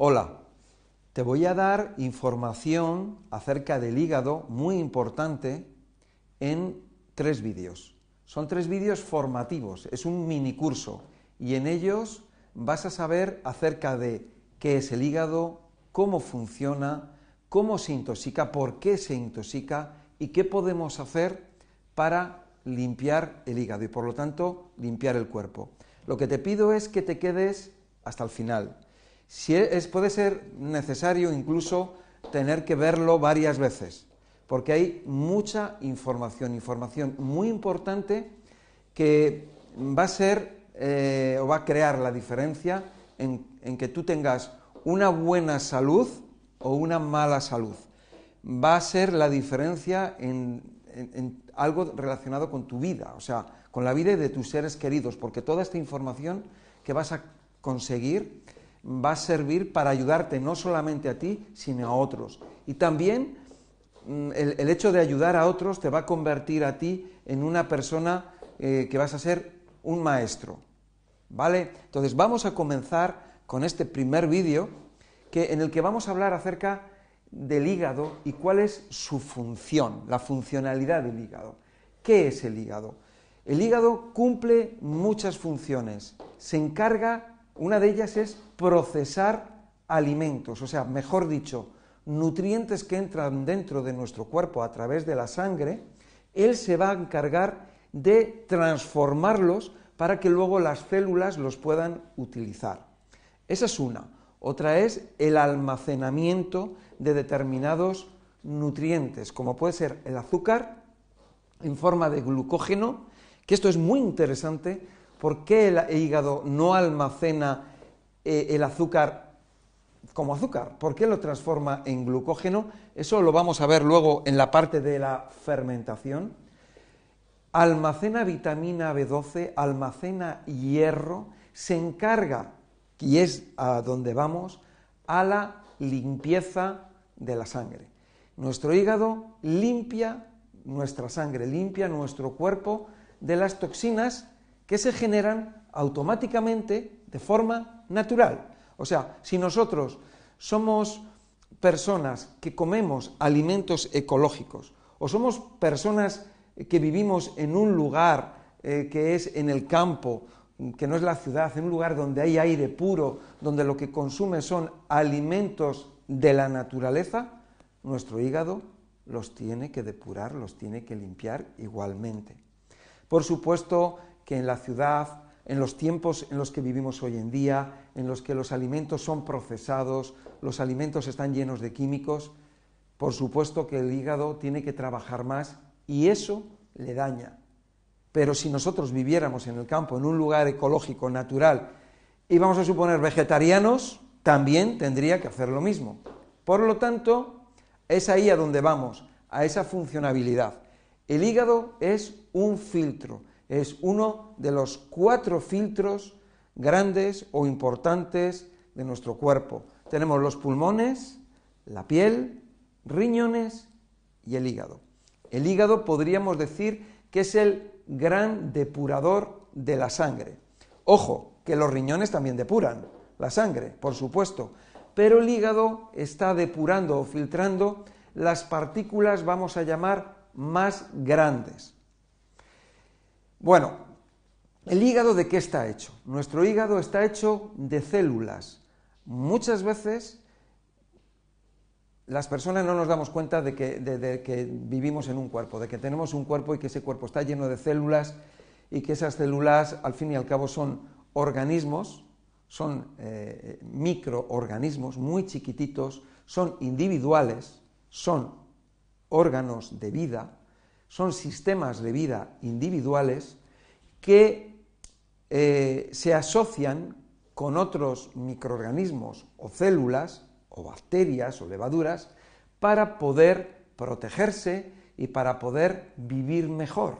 Hola, te voy a dar información acerca del hígado muy importante en tres vídeos. Son tres vídeos formativos, es un mini curso y en ellos vas a saber acerca de qué es el hígado, cómo funciona, cómo se intoxica, por qué se intoxica y qué podemos hacer para limpiar el hígado y por lo tanto limpiar el cuerpo. Lo que te pido es que te quedes hasta el final. Si es, puede ser necesario incluso tener que verlo varias veces, porque hay mucha información, información muy importante que va a ser eh, o va a crear la diferencia en que tú tengas una buena salud o una mala salud. Va a ser la diferencia en, algo relacionado con tu vida, o sea, con la vida de tus seres queridos, porque toda esta información que vas a conseguir va a servir para ayudarte no solamente a ti, sino a otros. Y también mm, el, hecho de ayudar a otros te va a convertir a ti en una persona eh, que vas a ser un maestro. ¿Vale? Entonces vamos a comenzar con este primer vídeo que, en el que vamos a hablar acerca del hígado y cuál es su función, la funcionalidad del hígado. ¿Qué es el hígado? El hígado cumple muchas funciones. Se encarga, una de ellas es procesar alimentos, o sea, mejor dicho, nutrientes que entran dentro de nuestro cuerpo a través de la sangre, él se va a encargar de transformarlos para que luego las células los puedan utilizar. Esa es una. Otra es el almacenamiento de determinados nutrientes, como puede ser el azúcar en forma de glucógeno, que esto es muy interesante, porque el hígado no almacena eh, el azúcar como azúcar? ¿Por qué lo transforma en glucógeno? Eso lo vamos a ver luego en la parte de la fermentación. Almacena vitamina B12, almacena hierro, se encarga y es a donde vamos, a la limpieza de la sangre. Nuestro hígado limpia nuestra sangre, limpia nuestro cuerpo de las toxinas que se generan automáticamente de forma natural. O sea, si nosotros somos personas que comemos alimentos ecológicos o somos personas que vivimos en un lugar eh, que es en el campo que no es la ciudad, en un lugar donde hay aire puro, donde lo que consume son alimentos de la naturaleza, nuestro hígado los tiene que depurar, los tiene que limpiar igualmente. Por supuesto que en la ciudad, en los tiempos en los que vivimos hoy en día, en los que los alimentos son procesados, los alimentos están llenos de químicos, por supuesto que el hígado tiene que trabajar más y eso le daña. Pero si nosotros viviéramos en el campo, en un lugar ecológico, natural, y vamos a suponer vegetarianos, también tendría que hacer lo mismo. Por lo tanto, es ahí a donde vamos, a esa funcionabilidad. El hígado es un filtro, es uno de los cuatro filtros grandes o importantes de nuestro cuerpo. Tenemos los pulmones, la piel, riñones y el hígado. El hígado podríamos decir que es el gran depurador de la sangre. Ojo, que los riñones también depuran la sangre, por supuesto, pero el hígado está depurando o filtrando las partículas, vamos a llamar, más grandes. Bueno, ¿el hígado de qué está hecho? Nuestro hígado está hecho de células. Muchas veces las personas no nos damos cuenta de que, vivimos en un cuerpo, de que tenemos un cuerpo y que ese cuerpo está lleno de células y que esas células al fin y al cabo son organismos, son eh, microorganismos muy chiquititos, son individuales, son órganos de vida, son sistemas de vida individuales que eh, se asocian con otros microorganismos o células o bacterias o levaduras para poder protegerse y para poder vivir mejor.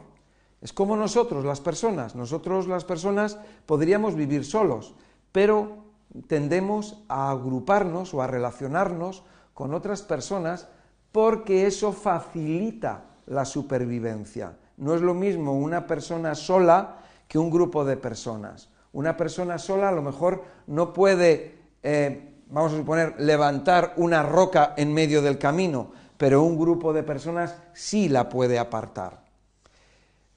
Es como nosotros, las personas. Nosotros, las personas, podríamos vivir solos, pero tendemos a agruparnos o a relacionarnos con otras personas porque eso facilita la supervivencia. No es lo mismo una persona sola que un grupo de personas. Una persona sola a lo mejor no puede eh, vamos a suponer, levantar una roca en medio del camino, pero un grupo de personas sí la puede apartar.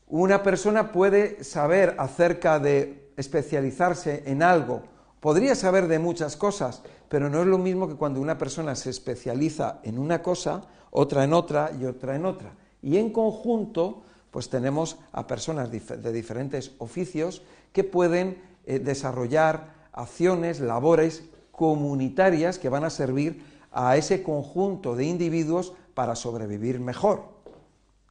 Una persona puede saber acerca de especializarse en algo, podría saber de muchas cosas, pero no es lo mismo que cuando una persona se especializa en una cosa, otra en otra y otra en otra. Y en conjunto, pues tenemos a personas de diferentes oficios que pueden eh, desarrollar acciones, labores comunitarias que van a servir a ese conjunto de individuos para sobrevivir mejor.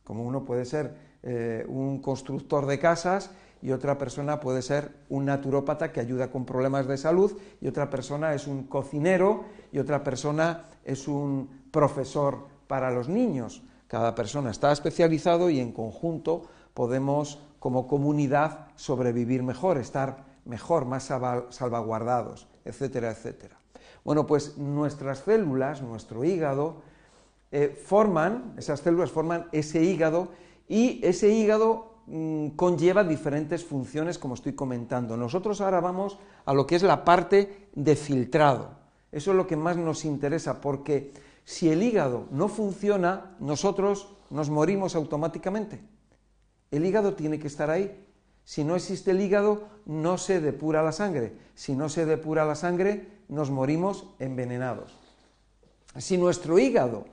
Como uno puede ser eh, un constructor de casas y otra persona puede ser un naturópata que ayuda con problemas de salud y otra persona es un cocinero y otra persona es un profesor para los niños. Cada persona está especializado y en conjunto podemos como comunidad sobrevivir mejor, estar mejor, más salvaguardados, etcétera, etcétera. Bueno, pues nuestras células, nuestro hígado, eh, forman, esas células forman ese hígado y ese hígado Mm, conlleva diferentes funciones, como estoy comentando. Nosotros ahora vamos a lo que es la parte de filtrado. Eso es lo que más nos interesa, porque si el hígado no funciona, nosotros nos morimos automáticamente. El hígado tiene que estar ahí. Si no existe el hígado, no se depura la sangre. Si no se depura la sangre, nos morimos envenenados. Si nuestro hígado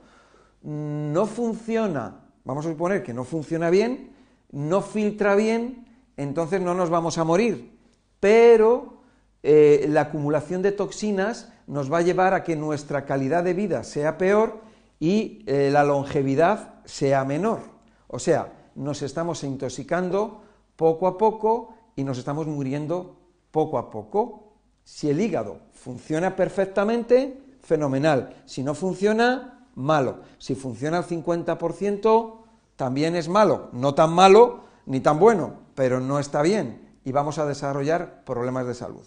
no funciona, vamos a suponer que no funciona bien, no filtra bien, entonces no nos vamos a morir. Pero eh, la acumulación de toxinas nos va a llevar a que nuestra calidad de vida sea peor y eh, la longevidad sea menor. O sea, nos estamos intoxicando poco a poco y nos estamos muriendo poco a poco. Si el hígado funciona perfectamente, fenomenal. Si no funciona, malo. Si funciona al 50%, también es malo, no tan malo ni tan bueno, pero no está bien y vamos a desarrollar problemas de salud.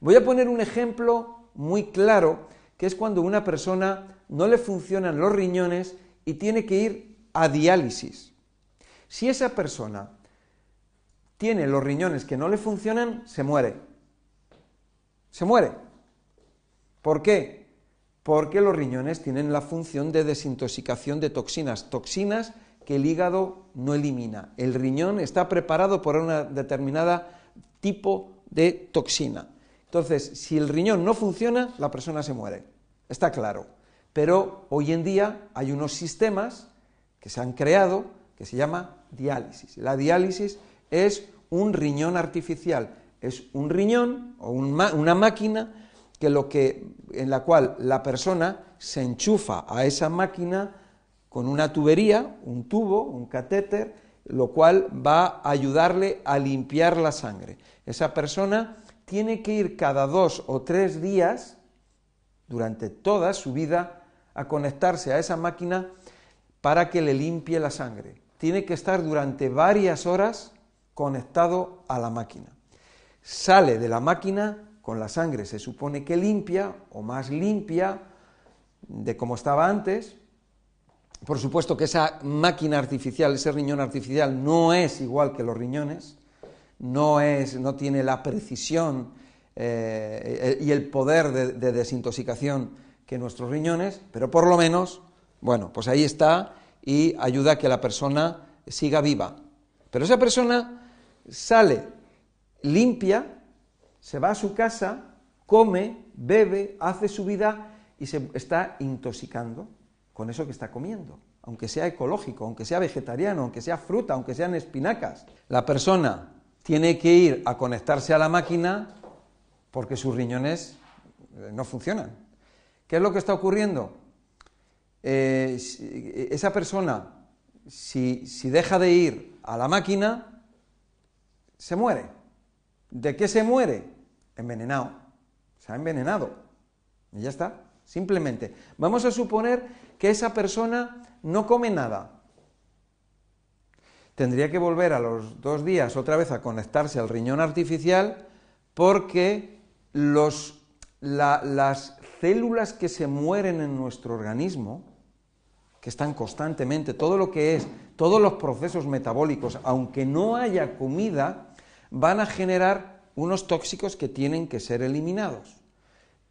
Voy a poner un ejemplo muy claro, que es cuando una persona no le funcionan los riñones y tiene que ir a diálisis. Si esa persona tiene los riñones que no le funcionan, se muere. Se muere. ¿Por qué? Porque los riñones tienen la función de desintoxicación de toxinas, toxinas que el hígado no elimina. El riñón está preparado por una determinada tipo de toxina. Entonces, si el riñón no funciona, la persona se muere. Está claro. Pero hoy en día hay unos sistemas que se han creado que se llama diálisis. La diálisis es un riñón artificial. Es un riñón o una máquina que lo que, en la cual la persona se enchufa a esa máquina con una tubería, un tubo, un catéter, lo cual va a ayudarle a limpiar la sangre. Esa persona tiene que ir cada dos o tres días, durante toda su vida, a conectarse a esa máquina para que le limpie la sangre. Tiene que estar durante varias horas conectado a la máquina. Sale de la máquina con la sangre, se supone que limpia o más limpia de como estaba antes, por supuesto que esa máquina artificial, ese riñón artificial, no es igual que los riñones, no, es, no tiene la precisión eh, y el poder de, de, desintoxicación que nuestros riñones, pero por lo menos, bueno, pues ahí está y ayuda a que la persona siga viva. Pero esa persona sale limpia, se va a su casa, come, bebe, hace su vida y se está intoxicando con eso que está comiendo, aunque sea ecológico, aunque sea vegetariano, aunque sea fruta, aunque sean espinacas. La persona tiene que ir a conectarse a la máquina porque sus riñones eh, no funcionan. ¿Qué es lo que está ocurriendo? Eh, esa persona, si, si deja de ir a la máquina, se muere. ¿De qué se muere? Envenenado. Se ha envenenado. Y ya está. Simplemente. Vamos a suponer que esa persona no come nada. Tendría que volver a los dos días otra vez a conectarse al riñón artificial porque las células que se mueren en nuestro organismo, que están constantemente, todo lo que es, todos los procesos metabólicos, aunque no haya comida, van a generar unos tóxicos que tienen que ser eliminados.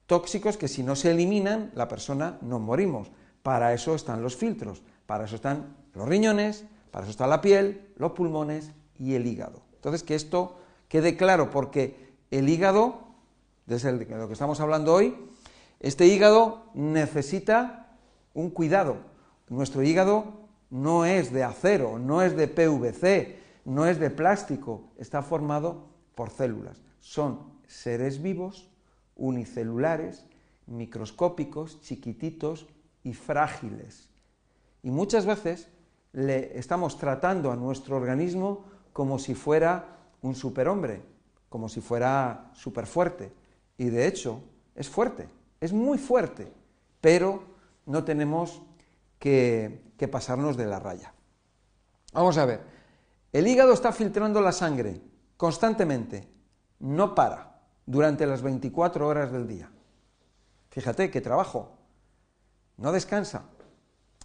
tóxicos que si no se eliminan, la persona no morimos. Para eso están los filtros, para eso están los riñones, para eso está la piel, los pulmones y el hígado. Entonces, que esto quede claro, porque el hígado, desde lo que estamos hablando hoy, este hígado necesita un cuidado. Nuestro hígado no es de acero, no es de PVC, no es de plástico, está formado por células. Son seres vivos, unicelulares, microscópicos, chiquititos y frágiles. Y muchas veces le estamos tratando a nuestro organismo como si fuera un superhombre, como si fuera fuerte. Y de hecho, es fuerte, es muy fuerte, pero no tenemos que, que pasarnos de la raya. Vamos a ver, el hígado está filtrando la sangre constantemente, no para, durante las 24 horas del día. Fíjate qué trabajo, no descansa.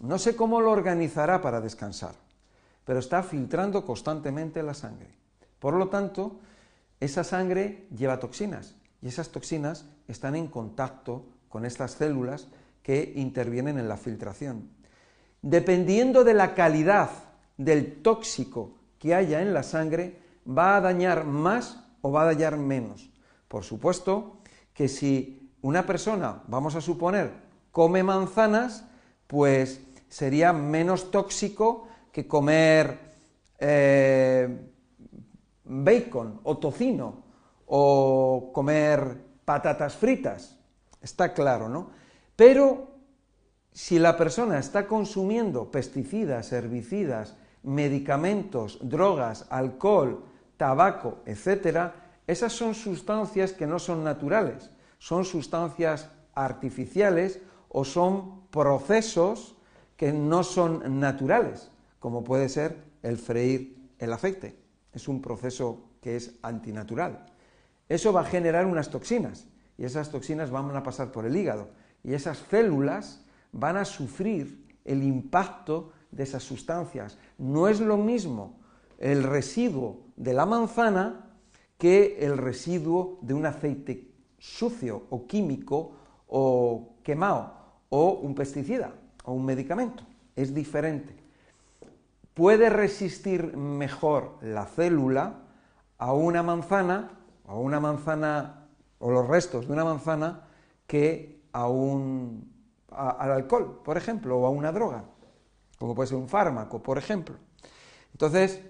No sé cómo lo organizará para descansar, pero está filtrando constantemente la sangre. Por lo tanto, esa sangre lleva toxinas y esas toxinas están en contacto con estas células que intervienen en la filtración. Dependiendo de la calidad del tóxico que haya en la sangre, va a dañar más o va a dañar menos. Por supuesto que si una persona, vamos a suponer, come manzanas, pues sería menos tóxico que comer eh, bacon o tocino o comer patatas fritas. Está claro, ¿no? Pero si la persona está consumiendo pesticidas, herbicidas, medicamentos, drogas, alcohol, tabaco, etc., esas son sustancias que no son naturales, son sustancias artificiales o son procesos que no son naturales, como puede ser el freír el aceite es un proceso que es antinatural. Eso va a generar unas toxinas y esas toxinas van a pasar por el hígado y esas células van a sufrir el impacto de esas sustancias. No es lo mismo el residuo de la manzana que el residuo de un aceite sucio o químico o quemado o un pesticida o un medicamento. Es diferente puede resistir mejor la célula a una manzana, a una manzana o los restos de una manzana que a un, al alcohol, por ejemplo, o a una droga, como puede ser un fármaco, por ejemplo. Entonces,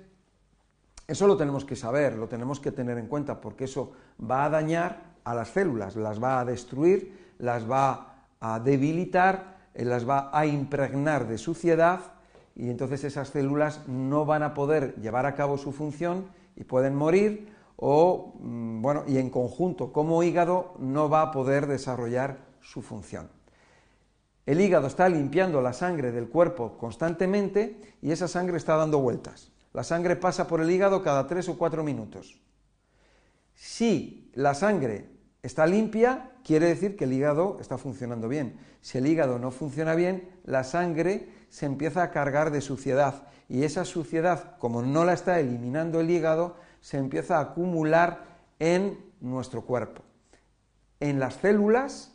eso lo tenemos que saber, lo tenemos que tener en cuenta, porque eso va a dañar a las células, las va a destruir, las va a debilitar, las va a impregnar de suciedad y entonces esas células no van a poder llevar a cabo su función y pueden morir o, mm, bueno, y en conjunto como hígado no va a poder desarrollar su función. El hígado está limpiando la sangre del cuerpo constantemente y esa sangre está dando vueltas. La sangre pasa por el hígado cada tres o cuatro minutos. Si la sangre está limpia, quiere decir que el hígado está funcionando bien. Si el hígado no funciona bien, la sangre se empieza a cargar de suciedad y esa suciedad, como no la está eliminando el hígado, se empieza a acumular en nuestro cuerpo. En las células,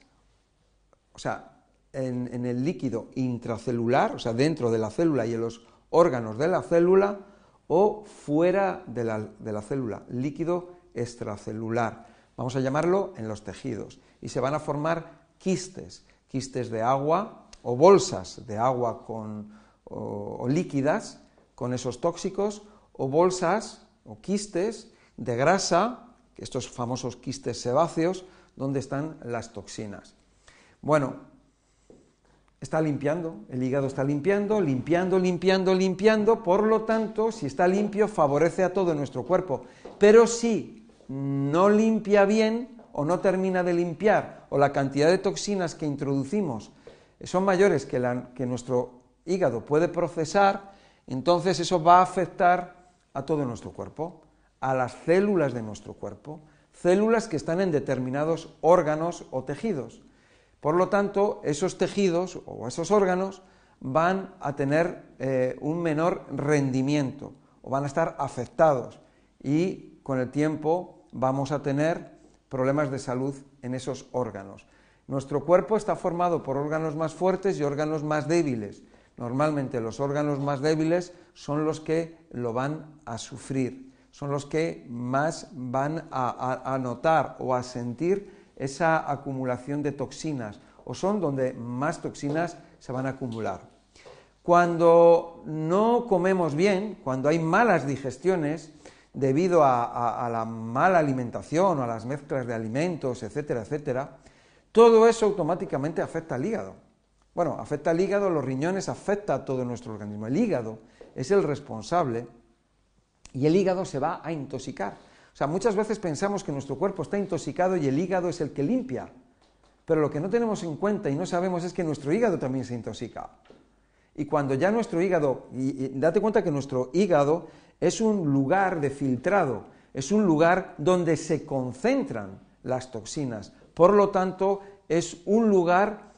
o sea, en, el líquido intracelular, o sea, dentro de la célula y en los órganos de la célula, o fuera de la, célula, líquido extracelular. Vamos a llamarlo en los tejidos. Y se van a formar quistes, quistes de agua o bolsas de agua con, o, líquidas con esos tóxicos o bolsas o quistes de grasa, estos famosos quistes sebáceos, donde están las toxinas. Bueno, está limpiando, el hígado está limpiando, limpiando, limpiando, limpiando, por lo tanto, si está limpio, favorece a todo nuestro cuerpo. Pero si no limpia bien o no termina de limpiar, o la cantidad de toxinas que introducimos son mayores que, que nuestro hígado puede procesar, entonces eso va a afectar a todo nuestro cuerpo, a las células de nuestro cuerpo, células que están en determinados órganos o tejidos. Por lo tanto, esos tejidos o esos órganos van a tener eh, un menor rendimiento o van a estar afectados y con el tiempo vamos a tener problemas de salud en esos órganos. Nuestro cuerpo está formado por órganos más fuertes y órganos más débiles. Normalmente los órganos más débiles son los que lo van a sufrir, son los que más van a, notar o a sentir esa acumulación de toxinas o son donde más toxinas se van a acumular. Cuando no comemos bien, cuando hay malas digestiones, debido a, la mala alimentación o a las mezclas de alimentos, etcétera, etcétera, todo eso automáticamente afecta al hígado. Bueno, afecta al hígado, los riñones, afecta a todo nuestro organismo. El hígado es el responsable y el hígado se va a intoxicar. O sea, muchas veces pensamos que nuestro cuerpo está intoxicado y el hígado es el que limpia. Pero lo que no tenemos en cuenta y no sabemos es que nuestro hígado también se intoxica. Y cuando ya nuestro hígado, y, date cuenta que nuestro hígado es un lugar de filtrado, es un lugar donde se concentran las toxinas. Por lo tanto, es un lugar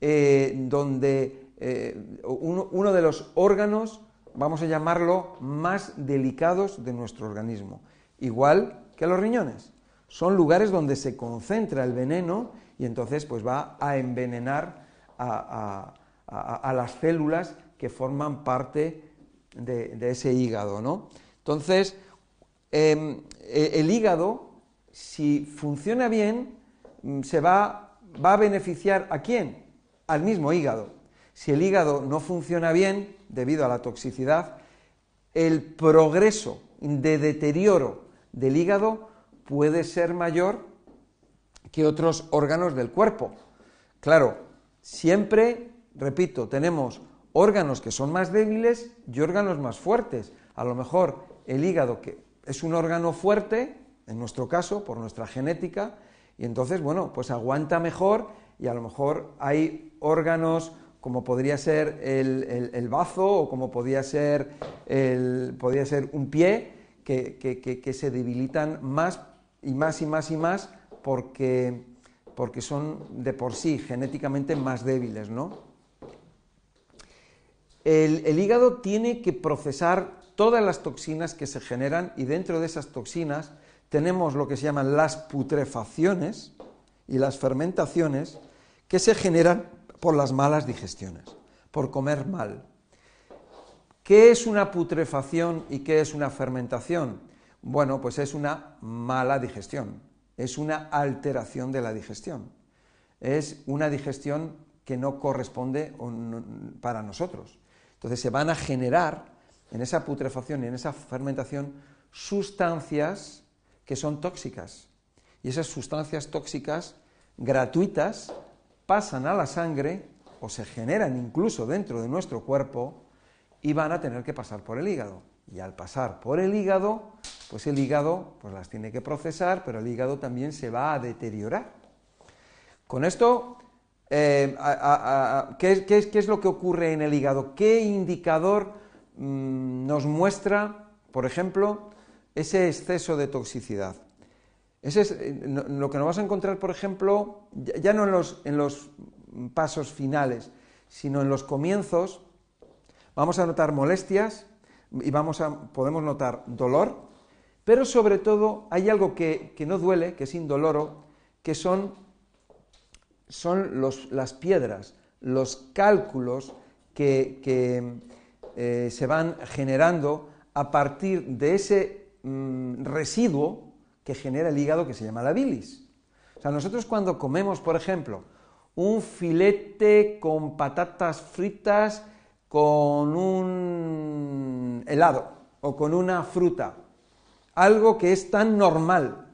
eh, donde eh, uno, de los órganos, vamos a llamarlo, más delicados de nuestro organismo. Igual que los riñones. Son lugares donde se concentra el veneno y entonces pues va a envenenar a, las células que forman parte de, ese hígado. ¿no? Entonces, em, e, el hígado, si funciona bien, mm, se va, va a beneficiar a quién? Al mismo hígado. Si el hígado no funciona bien, debido a la toxicidad, el progreso de deterioro del hígado puede ser mayor que otros órganos del cuerpo. Claro, siempre, repito, tenemos órganos que son más débiles y órganos más fuertes. A lo mejor el hígado, que es un órgano fuerte, en nuestro caso, por nuestra genética, y entonces, bueno, pues aguanta mejor y a lo mejor hay órganos como podría ser el, bazo o como podría ser, el, podría ser un pie, que, que, se debilitan más y más y más y más porque, porque son de por sí genéticamente más débiles, ¿no? El, hígado tiene que procesar todas las toxinas que se generan y dentro de esas toxinas tenemos lo que se llaman las putrefacciones y las fermentaciones que se generan por las malas digestiones, por comer mal. ¿Qué es una putrefacción y qué es una fermentación? Bueno, pues es una mala digestión, es una alteración de la digestión, es una digestión que no corresponde para nosotros. Entonces se van a generar en esa putrefacción y en esa fermentación sustancias que son tóxicas. Y esas sustancias tóxicas gratuitas pasan a la sangre o se generan incluso dentro de nuestro cuerpo y van a tener que pasar por el hígado. Y al pasar por el hígado, pues el hígado pues las tiene que procesar, pero el hígado también se va a deteriorar. Con esto eh, ¿qué, es, lo que ocurre en el hígado? ¿Qué indicador mm, nos muestra, por ejemplo, ese exceso de toxicidad? Ese es eh, lo que nos vamos a encontrar, por ejemplo, ya, no en los, en los pasos finales, sino en los comienzos, vamos a notar molestias y vamos a, podemos notar dolor, pero sobre todo hay algo que, que no duele, que es indoloro, que son son las piedras, los cálculos que, eh, se van generando a partir de ese mm, residuo que genera el hígado que se llama la bilis. O sea, nosotros cuando comemos, por ejemplo, un filete con patatas fritas con un helado o con una fruta, algo que es tan normal,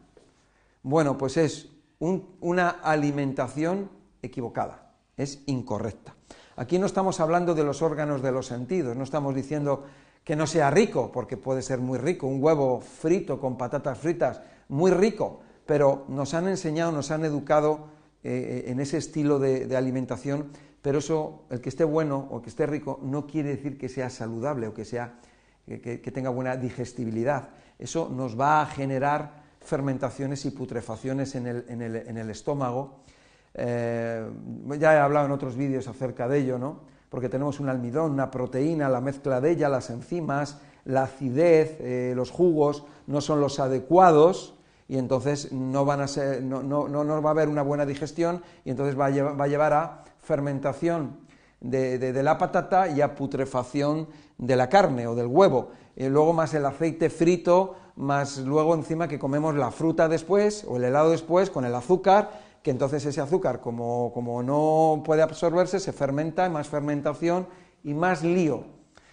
bueno, pues es una alimentación equivocada, es incorrecta. Aquí no estamos hablando de los órganos de los sentidos, no estamos diciendo que no sea rico, porque puede ser muy rico, un huevo frito con patatas fritas, muy rico, pero nos han enseñado, nos han educado eh, en ese estilo de, alimentación, pero eso, el que esté bueno o que esté rico, no quiere decir que sea saludable o que, sea, que tenga buena digestibilidad. Eso nos va a generar fermentaciones y putrefacciones en el, estómago. Eh, ya he hablado en otros vídeos acerca de ello, ¿no? Porque tenemos un almidón, una proteína, la mezcla de ella, las enzimas, la acidez, eh, los jugos no son los adecuados y entonces no, van a ser, no, no, no, va a haber una buena digestión y entonces va a llevar, va a, llevar a fermentación de, de, la patata y a putrefacción de la carne o del huevo. Luego más el aceite frito, más luego encima que comemos la fruta después o el helado después con el azúcar, que entonces ese azúcar como, como no puede absorberse se fermenta, más fermentación y más lío.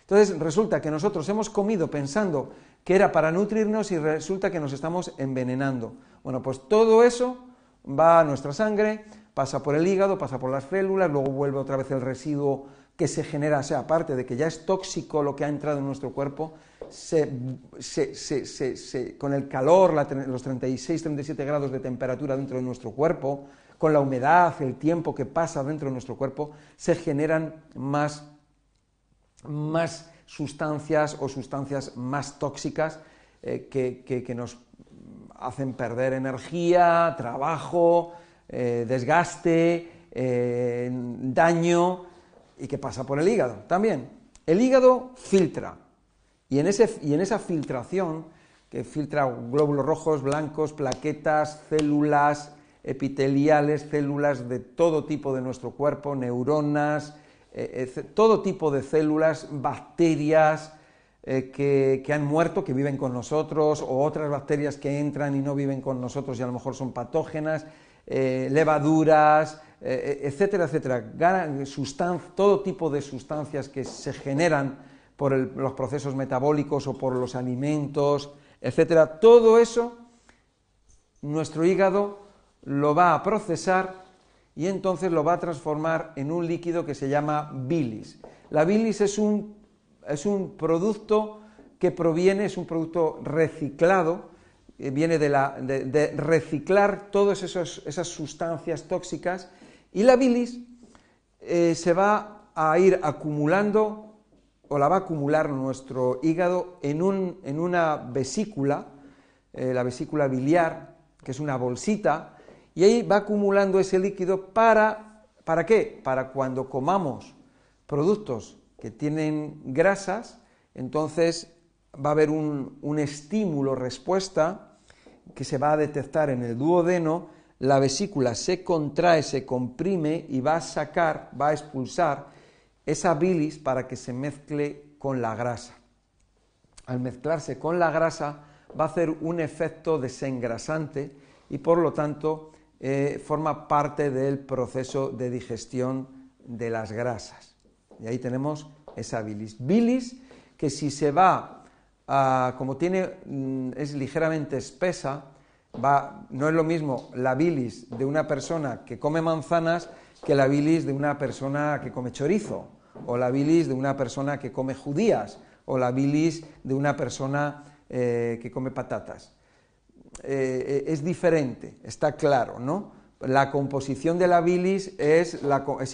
Entonces resulta que nosotros hemos comido pensando que era para nutrirnos y resulta que nos estamos envenenando. Bueno, pues todo eso va a nuestra sangre, pasa por el hígado, pasa por las células, luego vuelve otra vez el residuo que se genera, o sea, aparte de que ya es tóxico lo que ha entrado en nuestro cuerpo, con el calor, los 36-37 grados de temperatura dentro de nuestro cuerpo, con la humedad, el tiempo que pasa dentro de nuestro cuerpo, se generan más, más sustancias o sustancias más tóxicas eh, que, nos hacen perder energía, trabajo, eh, desgaste, eh, daño y que pasa por el hígado también. El hígado filtra y en, ese, y en esa filtración, que filtra glóbulos rojos, blancos, plaquetas, células epiteliales, células de todo tipo de nuestro cuerpo, neuronas, eh, eh, todo tipo de células, bacterias eh, que, han muerto, que viven con nosotros, o otras bacterias que entran y no viven con nosotros y a lo mejor son patógenas, levaduras, etcétera, etcétera, todo tipo de sustancias que se generan por los procesos metabólicos o por los alimentos, etcétera, todo eso nuestro hígado lo va a procesar y entonces lo va a transformar en un líquido que se llama bilis. La bilis es un, es un producto que proviene, es un producto reciclado, eh, viene de, la, de, reciclar todas esas sustancias tóxicas y la bilis eh, se va a ir acumulando o la va a acumular nuestro hígado en, un, en una vesícula, eh, la vesícula biliar, que es una bolsita, y ahí va acumulando ese líquido para, ¿para qué? Para cuando comamos productos que tienen grasas, entonces va a haber un, un estímulo respuesta que se va a detectar en el duodeno, la vesícula se contrae, se comprime y va a sacar, va a expulsar esa bilis para que se mezcle con la grasa. Al mezclarse con la grasa va a hacer un efecto desengrasante y por lo tanto eh, forma parte del proceso de digestión de las grasas. Y ahí tenemos esa bilis. Bilis que si se va, a, como tiene, mm, es ligeramente espesa, va, no es lo mismo la bilis de una persona que come manzanas que la bilis de una persona que come chorizo, o la bilis de una persona que come judías, o la bilis de una persona eh, que come patatas. Eh, es diferente, está claro, ¿no? La composición de la bilis es,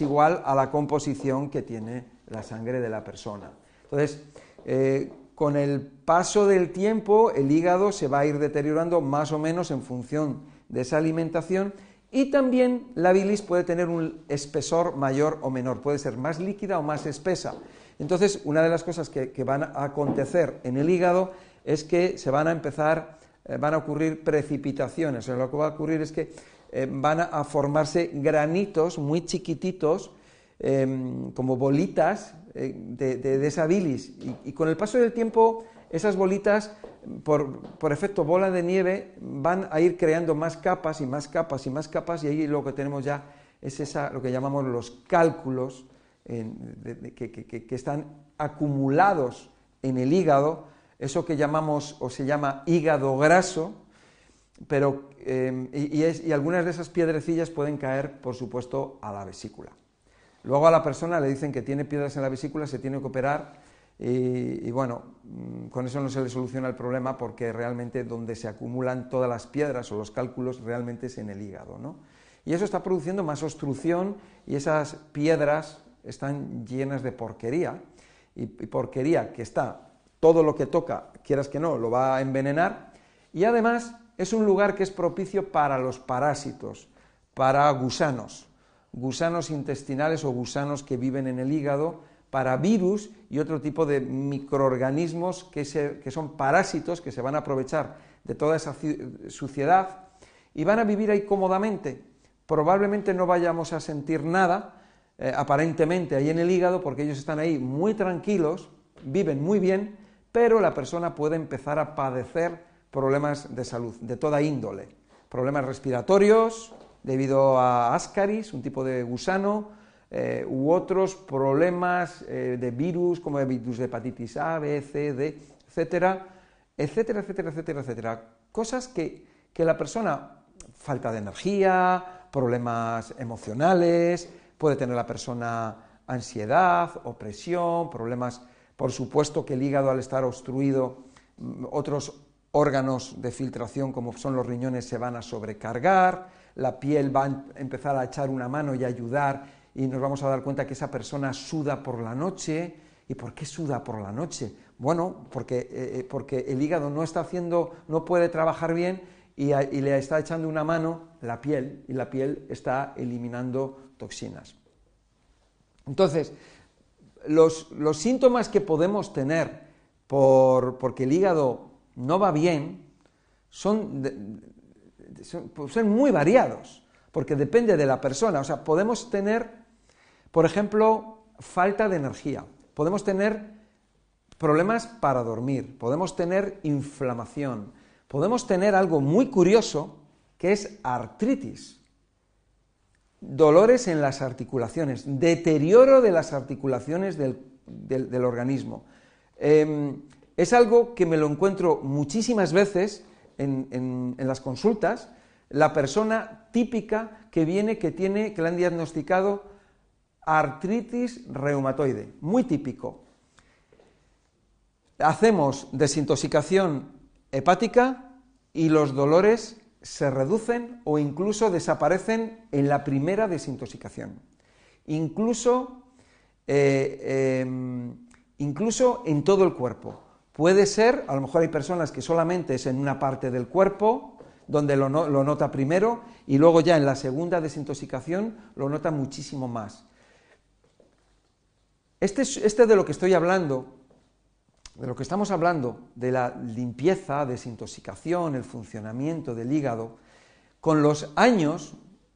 igual a la composición que tiene la sangre de la persona. Entonces, eh, con el paso del tiempo, el hígado se va a ir deteriorando más o menos en función de esa alimentación y también la bilis puede tener un espesor mayor o menor, puede ser más líquida o más espesa. Entonces, una de las cosas que, van a acontecer en el hígado es que se van a empezar eh, van a ocurrir precipitaciones. lo que va a ocurrir es que eh, van a, formarse granitos muy chiquititos, em, como bolitas eh, de, esa bilis. Y, con el paso del tiempo, esas bolitas, por, efecto bola de nieve, van a ir creando más capas y más capas y más capas, y ahí lo que tenemos ya es esa, lo que llamamos los cálculos que están acumulados en el hígado eso que llamamos o se llama hígado graso, pero, em, y, algunas de esas piedrecillas pueden caer, por supuesto, a la vesícula. Luego a la persona le dicen que tiene piedras en la vesícula, se tiene que operar y, bueno, mm, con eso no se le soluciona el problema porque realmente donde se acumulan todas las piedras o los cálculos realmente es en el hígado. ¿no? Y eso está produciendo más obstrucción y esas piedras están llenas de porquería y porquería que está todo lo que toca, quieras que no, lo va a envenenar. Y además es un lugar que es propicio para los parásitos, para gusanos, gusanos intestinales o gusanos que viven en el hígado, para virus y otro tipo de microorganismos que, son parásitos que se van a aprovechar de toda esa suciedad y van a vivir ahí cómodamente. Probablemente no vayamos a sentir nada, eh, aparentemente, ahí en el hígado, porque ellos están ahí muy tranquilos, viven muy bien, pero la persona puede empezar a padecer problemas de salud, de toda índole. Problemas respiratorios, debido a ascaris, un tipo de gusano, eh, u otros problemas eh, de virus, como el virus de hepatitis A, B, C, D, etcétera, etcétera, etcétera, etcétera, etcétera. Cosas que, que la persona, falta de energía, problemas emocionales, puede tener la persona ansiedad, opresión, problemas, por supuesto que el hígado al estar obstruido, mm, otros órganos de filtración como son los riñones se van a sobrecargar, la piel va a empezar a echar una mano y ayudar y nos vamos a dar cuenta que esa persona suda por la noche. ¿Y por qué suda por la noche? Bueno, porque, eh, eh, porque el hígado no está haciendo, no puede trabajar bien y, le está echando una mano la piel y la piel está eliminando toxinas. Entonces, los, síntomas que podemos tener por, porque el hígado no va bien son, pues son, muy variados, porque depende de la persona. O sea, podemos tener, por ejemplo, falta de energía, podemos tener problemas para dormir, podemos tener inflamación, podemos tener algo muy curioso que es artritis. Dolores en las articulaciones, deterioro de las articulaciones del, organismo. Em, es algo que me lo encuentro muchísimas veces en, las consultas, la persona típica que viene que tiene, que le han diagnosticado artritis reumatoide, muy típico. Hacemos desintoxicación hepática y los dolores se reducen o incluso desaparecen en la primera desintoxicación. Incluso, eh, em, incluso en todo el cuerpo. Puede ser, a lo mejor hay personas que solamente es en una parte del cuerpo, donde lo, nota primero, y luego ya en la segunda desintoxicación lo nota muchísimo más. Este, este de lo que estoy hablando de lo que estamos hablando, de la limpieza, desintoxicación, el funcionamiento del hígado, con los años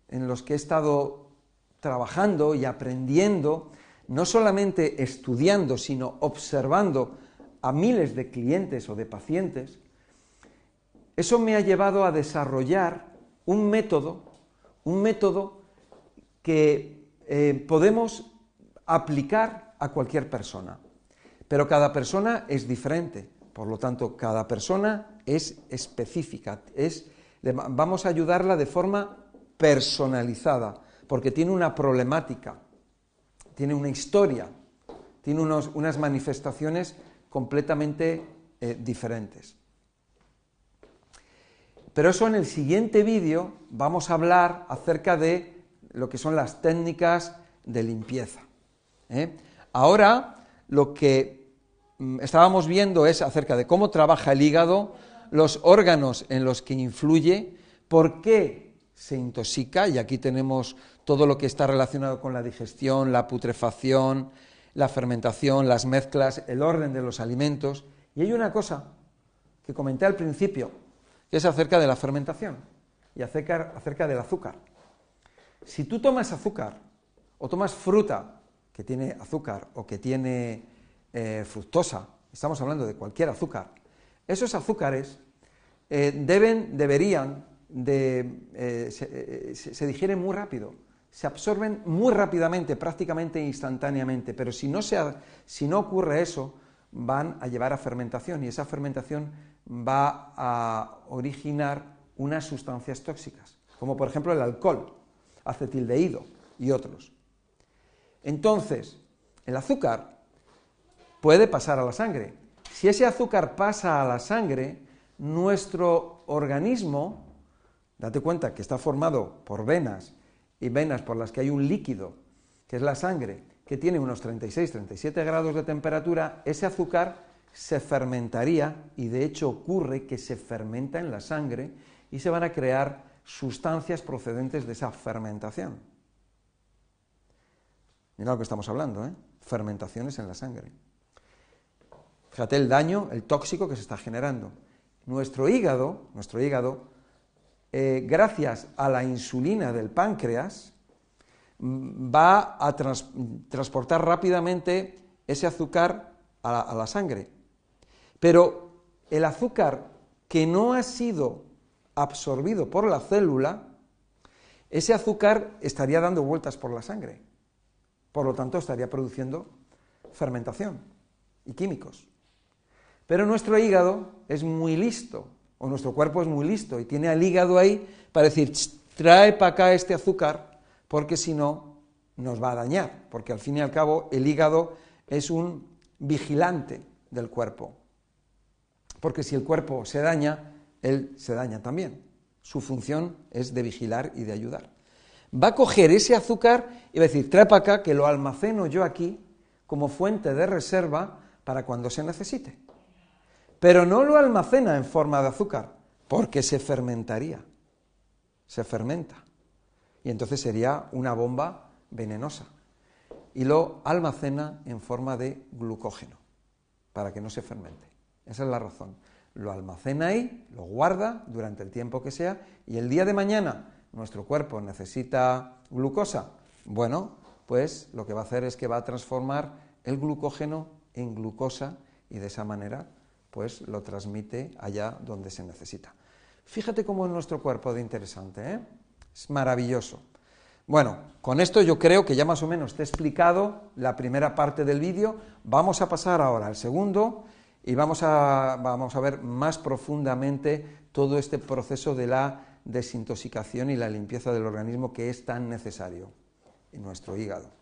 en los que he estado trabajando y aprendiendo, no solamente estudiando, sino observando a miles de clientes o de pacientes, eso me ha llevado a desarrollar un método, un método que eh, podemos aplicar a cualquier persona. Pero cada persona es diferente, por lo tanto, cada persona es específica, es, vamos a ayudarla de forma personalizada, porque tiene una problemática, tiene una historia, tiene unas manifestaciones completamente eh, diferentes. Pero eso en el siguiente vídeo vamos a hablar acerca de lo que son las técnicas de limpieza. ¿eh? Ahora lo que Mm, estábamos viendo es acerca de cómo trabaja el hígado, los órganos en los que influye, por qué se intoxica, y aquí tenemos todo lo que está relacionado con la digestión, la putrefacción, la fermentación, las mezclas, el orden de los alimentos. Y hay una cosa que comenté al principio, que es acerca de la fermentación y acerca, acerca del azúcar. Si tú tomas azúcar o tomas fruta que tiene azúcar o que tiene eh, fructosa, estamos hablando de cualquier azúcar, esos azúcares eh, deben, deberían de, eh, se, digieren muy rápido, se absorben muy rápidamente, prácticamente instantáneamente, pero si no, si no ocurre eso, van a llevar a fermentación y esa fermentación va a originar unas sustancias tóxicas, como por ejemplo el alcohol, acetildehído y otros. Entonces, el azúcar puede pasar a la sangre. Si ese azúcar pasa a la sangre, nuestro organismo, date cuenta que está formado por venas y venas por las que hay un líquido, que es la sangre, que tiene unos 36-37 grados de temperatura, ese azúcar se fermentaría y de hecho ocurre que se fermenta en la sangre y se van a crear sustancias procedentes de esa fermentación. Mira lo que estamos hablando, ¿eh? fermentaciones en la sangre. Fíjate el daño, el tóxico que se está generando. Nuestro hígado, nuestro hígado, eh, gracias a la insulina del páncreas, mm, va a transportar rápidamente ese azúcar a la sangre. Pero el azúcar que no ha sido absorbido por la célula, ese azúcar estaría dando vueltas por la sangre. Por lo tanto, estaría produciendo fermentación y químicos. Pero nuestro hígado es muy listo, o nuestro cuerpo es muy listo, y tiene al hígado ahí para decir, trae para acá este azúcar, porque si no, nos va a dañar, porque al fin y al cabo el hígado es un vigilante del cuerpo. Porque si el cuerpo se daña, él se daña también. Su función es de vigilar y de ayudar. Va a coger ese azúcar y va a decir, trae para acá que lo almaceno yo aquí como fuente de reserva para cuando se necesite. Pero no lo almacena en forma de azúcar, porque se fermentaría. Se fermenta. Y entonces sería una bomba venenosa. Y lo almacena en forma de glucógeno, para que no se fermente. Esa es la razón. Lo almacena ahí, lo guarda durante el tiempo que sea, y el día de mañana nuestro cuerpo necesita glucosa. Bueno, pues lo que va a hacer es que va a transformar el glucógeno en glucosa y de esa manera pues lo transmite allá donde se necesita. Fíjate cómo es nuestro cuerpo de interesante, ¿eh? Es maravilloso. Bueno, con esto yo creo que ya más o menos te he explicado la primera parte del vídeo. Vamos a pasar ahora al segundo y vamos a, vamos a ver más profundamente todo este proceso de la desintoxicación y la limpieza del organismo que es tan necesario en nuestro hígado.